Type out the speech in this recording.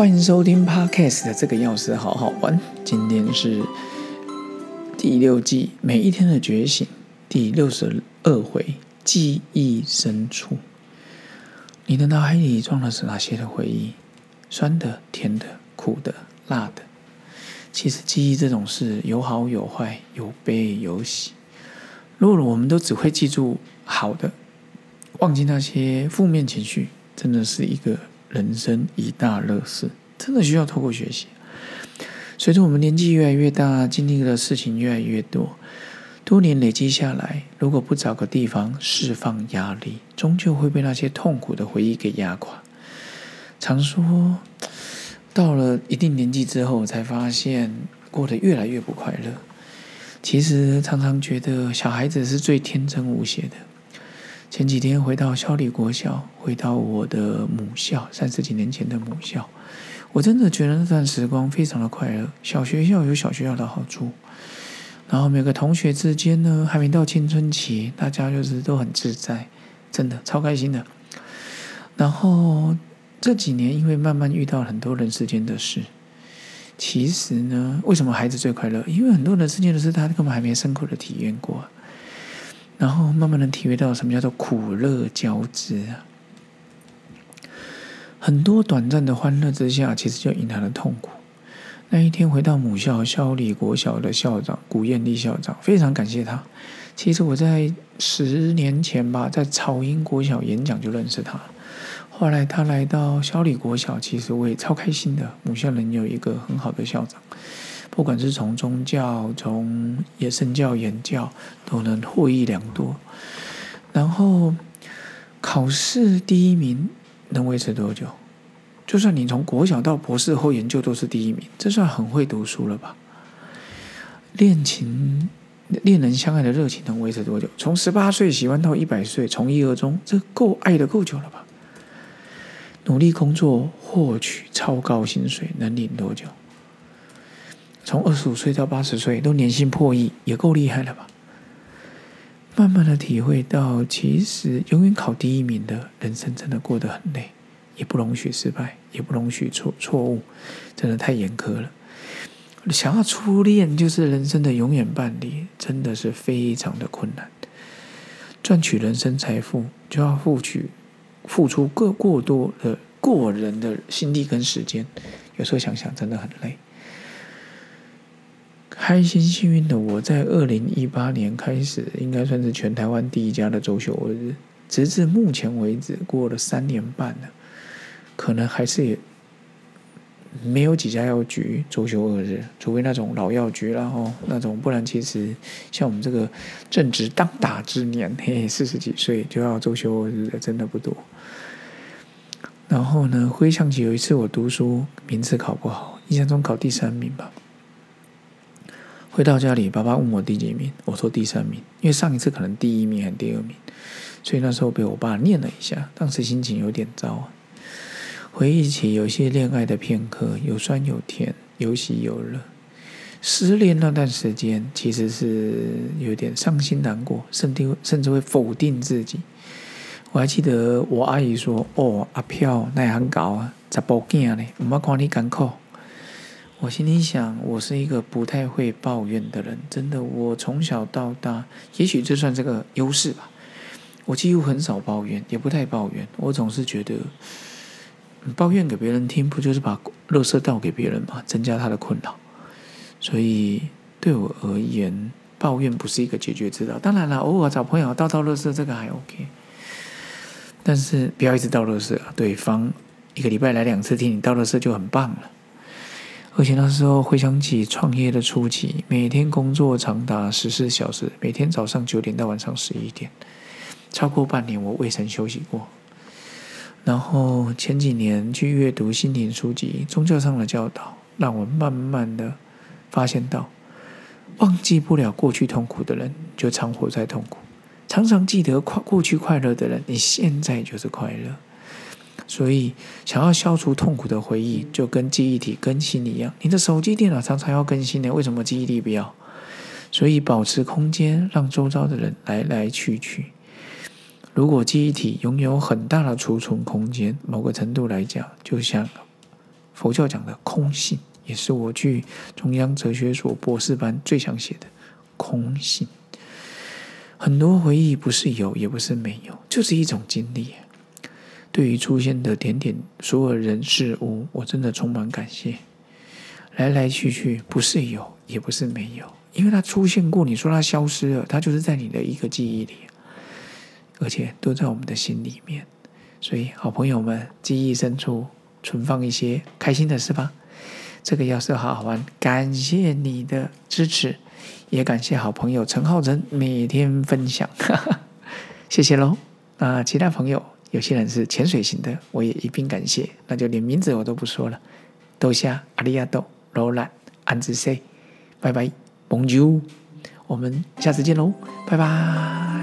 欢迎收听 Podcast 的这个钥匙好好玩。今天是第六季每一天的觉醒第六十二回记忆深处。你的脑海里装的是哪些的回忆？酸的、甜的、苦的、辣的。其实记忆这种事有好有坏，有悲有喜。如果我们都只会记住好的，忘记那些负面情绪，真的是一个。人生一大乐事，真的需要透过学习。随着我们年纪越来越大，经历的事情越来越多，多年累积下来，如果不找个地方释放压力，终究会被那些痛苦的回忆给压垮。常说，到了一定年纪之后，才发现过得越来越不快乐。其实，常常觉得小孩子是最天真无邪的。前几天回到小李国小，回到我的母校，三十几年前的母校，我真的觉得那段时光非常的快乐。小学校有小学校的好处，然后每个同学之间呢，还没到青春期，大家就是都很自在，真的超开心的。然后这几年因为慢慢遇到很多人世间的事，其实呢，为什么孩子最快乐？因为很多人世间的事，他根本还没深刻的体验过。然后慢慢能体会到什么叫做苦乐交织啊！很多短暂的欢乐之下，其实就隐含了痛苦。那一天回到母校萧礼国小的校长古艳丽校长，非常感谢他。其实我在十年前吧，在草英国小演讲就认识他。后来他来到萧礼国小，其实我也超开心的，母校能有一个很好的校长。不管是从宗教、从野生教、言教，都能获益良多。然后考试第一名能维持多久？就算你从国小到博士后研究都是第一名，这算很会读书了吧？恋情、恋人相爱的热情能维持多久？从十八岁喜欢到一百岁，从一而终，这够爱的够久了吧？努力工作获取超高薪水能领多久？从二十五岁到八十岁都年薪破亿，也够厉害了吧？慢慢的体会到，其实永远考第一名的人生真的过得很累，也不容许失败，也不容许错错误，真的太严苛了。想要初恋就是人生的永远伴侣，真的是非常的困难。赚取人生财富，就要付取付出过过多的过人的心力跟时间，有时候想想真的很累。开心幸运的我在二零一八年开始，应该算是全台湾第一家的周休二日。直至目前为止，过了三年半了，可能还是也没有几家药局周休二日，除非那种老药局，然后那种不然，其实像我们这个正值当打之年，嘿，四十几岁就要周休二日，真的不多。然后呢，回想起有一次我读书名次考不好，印象中考第三名吧。回到家里，爸爸问我第几名，我说第三名，因为上一次可能第一名还第二名，所以那时候被我爸念了一下，当时心情有点糟啊。回忆起有些恋爱的片刻，有酸有甜，有喜有乐。失恋那段时间，其实是有点伤心难过，甚至甚至会否定自己。我还记得我阿姨说：“哦，阿飘那很高啊，十步囝呢，唔要看你艰苦。”我心里想，我是一个不太会抱怨的人，真的。我从小到大，也许这算这个优势吧。我几乎很少抱怨，也不太抱怨。我总是觉得，抱怨给别人听，不就是把乐色倒给别人吗？增加他的困扰。所以对我而言，抱怨不是一个解决之道。当然了，偶尔找朋友倒倒乐色，这个还 OK。但是不要一直倒乐色，对方一个礼拜来两次听你倒乐色就很棒了。而且那时候回想起创业的初期，每天工作长达十四小时，每天早上九点到晚上十一点，超过半年我未曾休息过。然后前几年去阅读心灵书籍、宗教上的教导，让我慢慢的发现到，忘记不了过去痛苦的人，就常活在痛苦；常常记得快过去快乐的人，你现在就是快乐。所以，想要消除痛苦的回忆，就跟记忆体更新一样。你的手机、电脑常常要更新的，为什么记忆力不要？所以，保持空间，让周遭的人来来去去。如果记忆体拥有很大的储存空间，某个程度来讲，就像佛教讲的空性，也是我去中央哲学所博士班最想写的空性。很多回忆不是有，也不是没有，就是一种经历。对于出现的点点所有人事物，我真的充满感谢。来来去去，不是有，也不是没有，因为它出现过。你说它消失了，它就是在你的一个记忆里，而且都在我们的心里面。所以，好朋友们，记忆深处存放一些开心的事吧。这个要是好好玩，感谢你的支持，也感谢好朋友陈浩辰每天分享，谢谢喽。那其他朋友。有些人是潜水型的，我也一并感谢，那就连名字我都不说了。多谢阿里亚豆、罗兰、安子 C，拜拜蒙鸠我们下次见喽，拜拜。